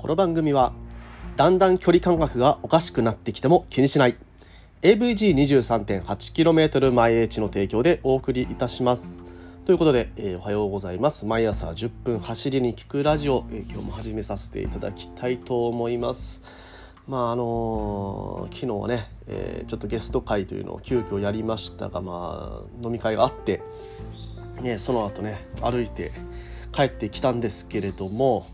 この番組はだんだん距離感覚がおかしくなってきても気にしない。AVG23.8km 前英知の提供でお送りいたします。ということで、えー、おはようございます。毎朝10分走りに聞くラジオ、えー、今日も始めさせていただきたいと思います。まああのー、昨日はね、えー、ちょっとゲスト会というのを急遽やりましたがまあ飲み会があってねその後ね歩いて帰ってきたんですけれども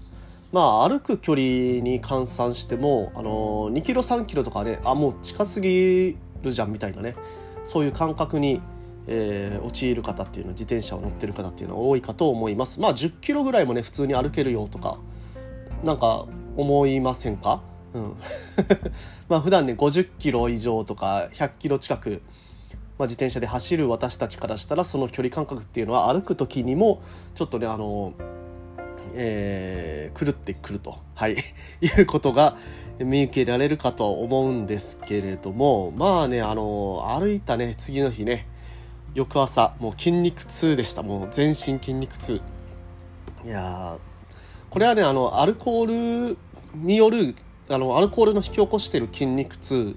まあ歩く距離に換算しても、あの2キロ3キロとかねあもう近すぎるじゃんみたいなね。そういう感覚に、えー、陥る方っていうのは自転車を乗ってる方っていうのは多いかと思います。まあ10キロぐらいもね普通に歩けるよとかなんか思いませんか？うん。まあ普段ね50キロ以上とか100キロ近くまあ、自転車で走る私たちからしたらその距離感覚っていうのは歩く時にもちょっとねあのえー、狂ってくると、はい、いうことが見受けられるかと思うんですけれども、まあね、あの、歩いたね、次の日ね、翌朝、もう筋肉痛でした。もう全身筋肉痛。いやこれはね、あの、アルコールによる、あの、アルコールの引き起こしてる筋肉痛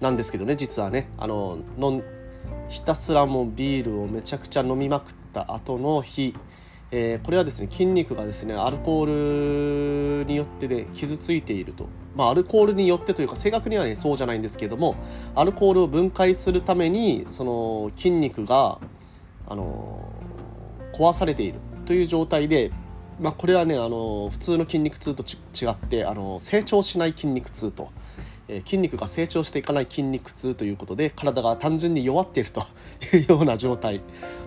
なんですけどね、実はね、あの、のひたすらもうビールをめちゃくちゃ飲みまくった後の日、えー、これはですね筋肉がですねアルコールによってで、ね、傷ついていると、まあ、アルコールによってというか正確にはねそうじゃないんですけれどもアルコールを分解するためにその筋肉があの壊されているという状態で、まあ、これはねあの普通の筋肉痛と違ってあの成長しない筋肉痛と。え筋肉が成長していかない筋肉痛ということで体が単純に弱っていると いうような状態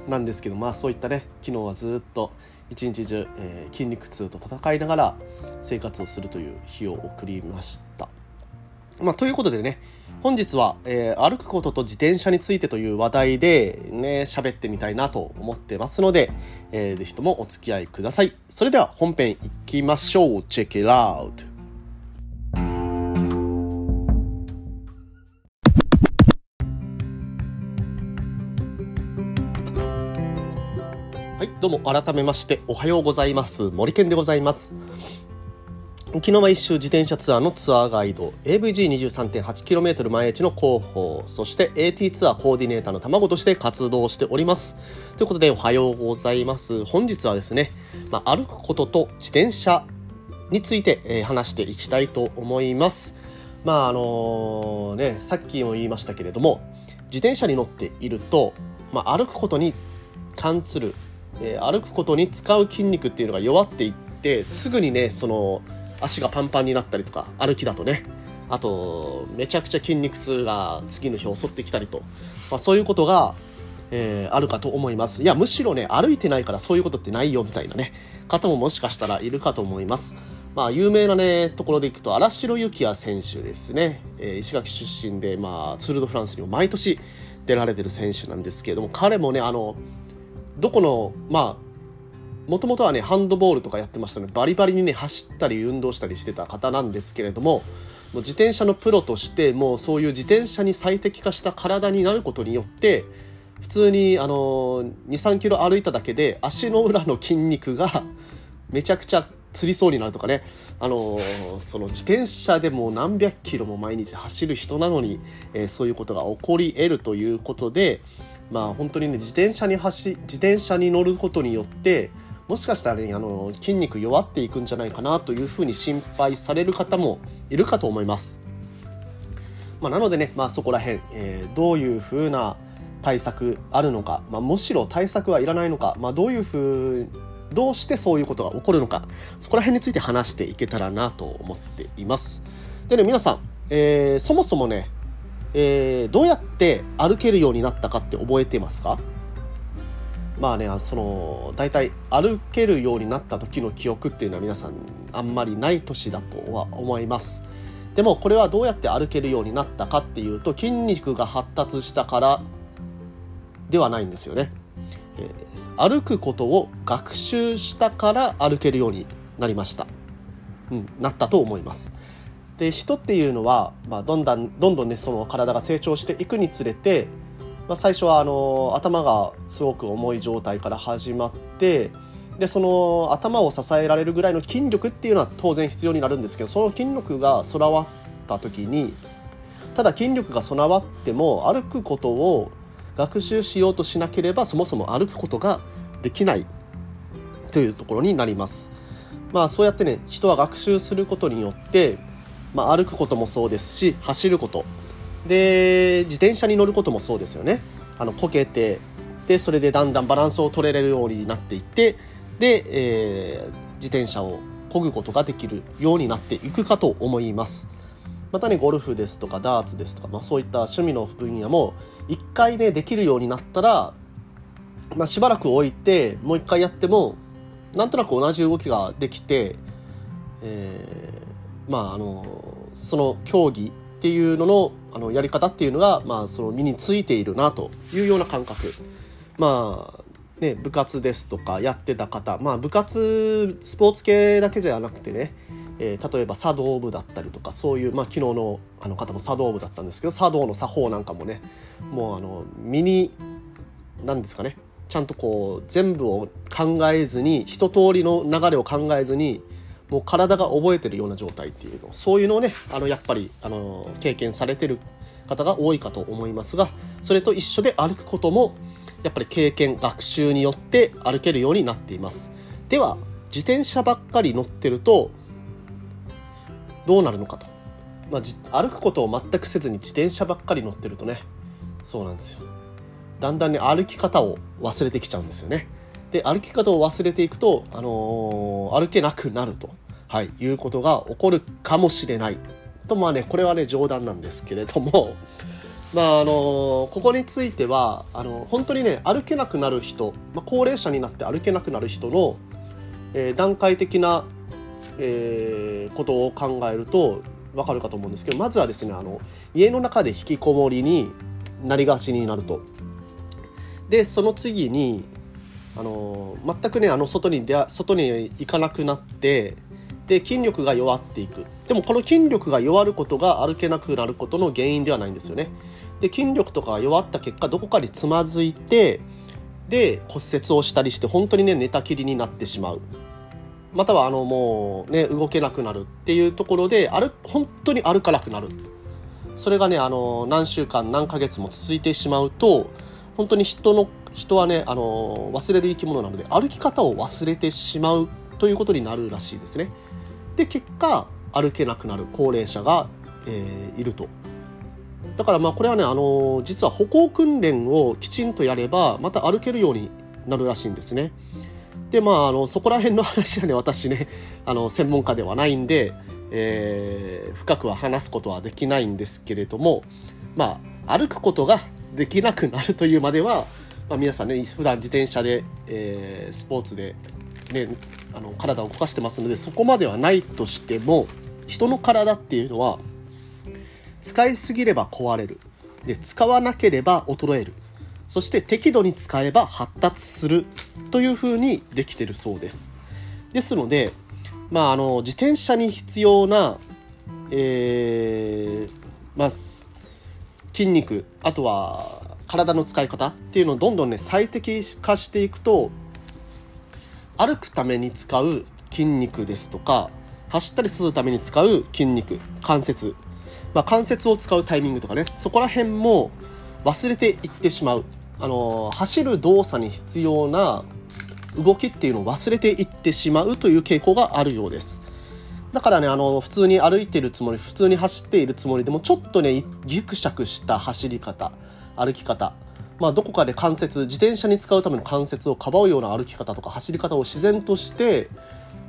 なんですけどまあそういったね昨日はずっと一日中、え、筋肉痛と戦いながら生活をするという日を送りました。まあ、ということでね本日は、えー、歩くことと自転車についてという話題でね喋ってみたいなと思ってますので、えー、ぜひともお付き合いください。それでは本編いきましょう。Check it out! はい、どうも改めましておはようございます。森健でございます。昨日は一周自転車ツアーのツアーガイド、AVG23.8km 毎日の広報、そして AT ツアーコーディネーターの卵として活動しております。ということでおはようございます。本日はですね、まあ、歩くことと自転車について、えー、話していきたいと思います。まああのね、さっきも言いましたけれども、自転車に乗っていると、まあ、歩くことに関するえー、歩くことに使う筋肉っていうのが弱っていってすぐにねその足がパンパンになったりとか歩きだとね。あとめちゃくちゃ筋肉痛が次の日襲ってきたりと、まあ、そういうことが、えー、あるかと思います。いやむしろね歩いてないからそういうことってないよみたいなね。方ももしかしたらいるかと思います。まあ、有名なね、ところでいくと、荒城幸也選手ですね。えー、石垣出身で、まあ、ツール・ド・フランスにも毎年出られてる選手なんですけれども、彼もね、あの、どこのまあもともとはねハンドボールとかやってましたね。バリバリにね走ったり運動したりしてた方なんですけれどももう自転車のプロとしてもうそういう自転車に最適化した体になることによって普通にあの23キロ歩いただけで足の裏の筋肉がめちゃくちゃつりそうになるとかね、あのその自転車でも何百キロも毎日走る人なのに、えー、そういうことが起こり得るということで、まあ本当にね自転車に走自転車に乗ることによってもしかしたらねあの筋肉弱っていくんじゃないかなというふうに心配される方もいるかと思います。まあ、なのでね、まあ、そこら辺、えー、どういうふうな対策あるのか、まあ、むしろ対策はいらないのか、まあ、どういうふうどうしてそういうことが起こるのかそこら辺について話していけたらなと思っています。でね皆さん、えー、そもそもねえー、どうやって歩けるようになったかって覚えてますか？まあねその大体歩けるようになった時の記憶っていうのは皆さんあんまりない年だとは思います。でもこれはどうやって歩けるようになったかっていうと筋肉が発達したからではないんですよね、えー、歩くことを学習したから歩けるようになりました。うんなったと思います。で人っていうのは、まあ、どんどんどんどんねその体が成長していくにつれて、まあ、最初はあの頭がすごく重い状態から始まってでその頭を支えられるぐらいの筋力っていうのは当然必要になるんですけどその筋力が備わった時にただ筋力が備わっても歩くことを学習しようとしなければそもそも歩くことができないというところになります。まあそうやってね人は学習することによって、まあ、歩くこともそうですし走ることで自転車に乗ることもそうですよね。あのこけてでそれでだんだんバランスを取れるようになっていってで、えー、自転車を漕ぐことができるようになっていくかと思います。またねゴルフですとかダーツですとか、まあ、そういった趣味の分野も一回ねできるようになったら、まあ、しばらく置いてもう一回やってもなんとなく同じ動きができて、え、まああのその競技っていうののあのやり方っていうのが、まあ、その身についているなというような感覚。まあね、部活ですとかやってた方、まあ、部活スポーツ系だけじゃなくてね、えー、例えば茶道部だったりとかそういう、まあ、昨日のあの方も茶道部だったんですけど茶道の作法なんかもねもうあの身に何ですかねちゃんとこう全部を考えずに一通りの流れを考えずにもう体が覚えてるような状態っていうの。そういうのをねあのやっぱりあの経験されてる方が多いかと思いますがそれと一緒で歩くこともやっぱり経験学習によって歩けるようになっています。では自転車ばっかり乗ってるとどうなるのかと、まあ、歩くことを全くせずに自転車ばっかり乗ってるとねそうなんですよ。だんだんね歩き方を忘れてきちゃうんですよね。で歩き方を忘れていくと、あのー、歩けなくなると、はい、いうことが起こるかもしれないとまあねこれはね冗談なんですけれども まああのここについてはあの本当にね歩けなくなる人、まあ、高齢者になって歩けなくなる人の、えー、段階的な、えー、ことを考えると分かるかと思うんですけどまずはですねあの家の中で引きこもりになりがちになると。でその次にあの全くねあの外に出外に行かなくなってで筋力が弱っていく。でもこの筋力が弱ることが歩けなくなることの原因ではないんですよね。で筋力とかが弱った結果どこかにつまずいてで骨折をしたりして本当にね寝たきりになってしまう。またはあのもうね動けなくなるっていうところで歩本当に歩かなくなる。それがねあの何週間何ヶ月も続いてしまうと本当に人の人はねあの忘れる生き物なので歩き方を忘れてしまうということになるらしいですね。で結果歩けなくなる高齢者が、えー、いると。だからまあこれはね、あの実は歩行訓練をきちんとやればまた歩けるようになるらしいんですね。でまああのそこら辺の話はね私ねあの専門家ではないんで、えー、深くは話すことはできないんですけれどもまあ歩くことができなくなるというまでは、まあ、皆さんね普段自転車で、えー、スポーツで、ね、あの体を動かしてますのでそこまではないとしても人の体っていうのは使いすぎれば壊れる。で使わなければ衰える。そして適度に使えば発達する。というふうにできてるそうです。ですので、まあ、あの自転車に必要な、えーまあ、筋肉あとは体の使い方っていうのをどんどんね最適化していくと歩くために使う筋肉ですとか走ったりするために使う筋肉関節、まあ、関節を使うタイミングとかね。そこら辺も忘れていってしまう。あの走る動作に必要な動きっていうのを忘れていってしまうという傾向があるようです。だからねあの普通に歩いてるつもり普通に走っているつもりでもちょっとねギクシャクした走り方歩き方まあ、どこかで関節自転車に使うための関節をかばうような歩き方とか走り方を自然として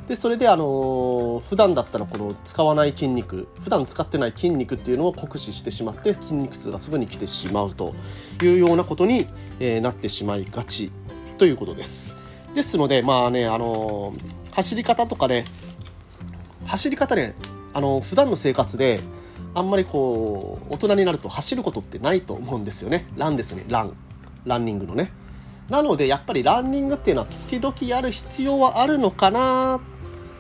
でそれであのー、普段だったらこの使わない筋肉普段使ってない筋肉っていうのを酷使してしまって筋肉痛がすぐに来てしまうというようなことに、えー、なってしまいがちということです。ですのでまあねあの、走り方とかね走り方ねあの普段の生活であんまりこう大人になると走ることってないと思うんですよね。ランですね。ラン。ランニングのね。なのでやっぱりランニングっていうのは時々やる必要はあるのかな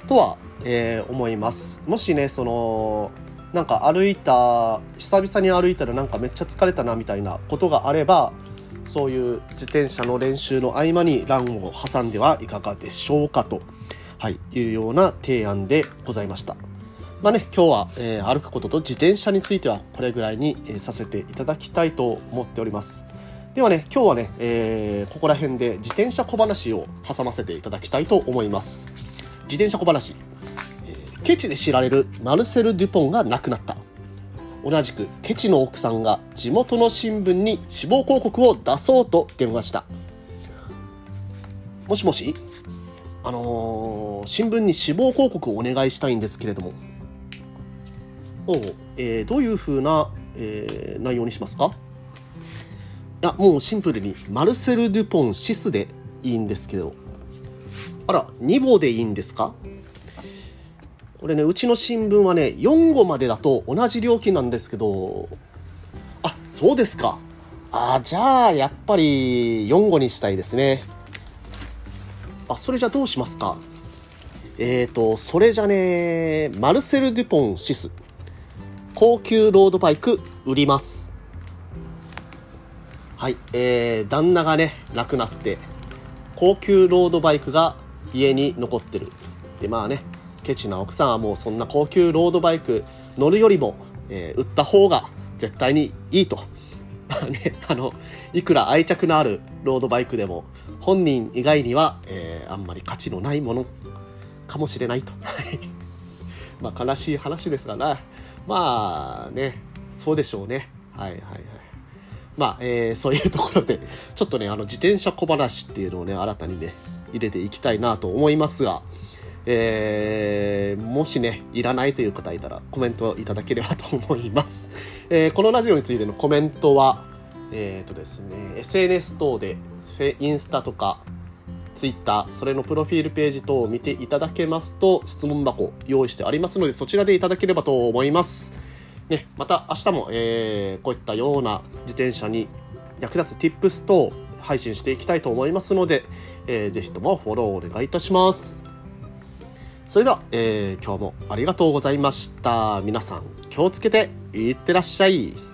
とは、えー、思います。もしねそのなんか歩いた久々に歩いたらなんかめっちゃ疲れたなみたいなことがあればそういう自転車の練習の合間にランを挟んではいかがでしょうかと、はい、いうような提案でございました。まあね、今日は、えー、歩くことと自転車についてはこれぐらいに、えー、させていただきたいと思っております。ではね、今日はね、えー、ここら辺で自転車小話を挟ませていただきたいと思います。自転車小話。えー、ケチで知られるマルセル・デュポンが亡くなった。同じくケチの奥さんが地元の新聞に死亡広告を出そうと電話したもしもしあのー、新聞に死亡広告をお願いしたいんですけれどもおえー、どういうふうな、えー、内容にしますか？いやもうシンプルにマルセル・デュポン・シスでいいんですけどあら2号でいいんですか？これね、うちの新聞はね、4号までだと同じ料金なんですけど、あ、そうですか。あ、じゃあ、やっぱり4号にしたいですね。あ、それじゃどうしますか？えーと、それじゃね、マルセル・デュポン・シス。高級ロードバイク売ります。はい、えー、旦那がね、亡くなって、高級ロードバイクが家に残ってる。で、まあね、ケチな奥さんはもうそんな高級ロードバイク乗るよりも、えー、売った方が絶対にいいと。ね、あの、いくら愛着のあるロードバイクでも、本人以外には、えー、あんまり価値のないものかもしれないと。まあ、悲しい話ですがな。まあね、そうでしょうね。はいはいはい。まあ、えー、そういうところで、ちょっとね、あの、自転車小話っていうのをね、新たにね、入れていきたいなと思いますが、えー、もしね、いらないという方いたらコメントいただければと思います。えー、このラジオについてのコメントは、えっ、ー、とですね、SNS 等で、インスタとか、ツイッター、それのプロフィールページ等を見ていただけますと、質問箱用意してありますので、そちらでいただければと思います。ね、また明日も、えー、こういったような自転車に役立つ Tips 等配信していきたいと思いますので、えー、ぜひともフォローお願いいたします。それでは、えー、今日もありがとうございました。皆さん気をつけていってらっしゃい。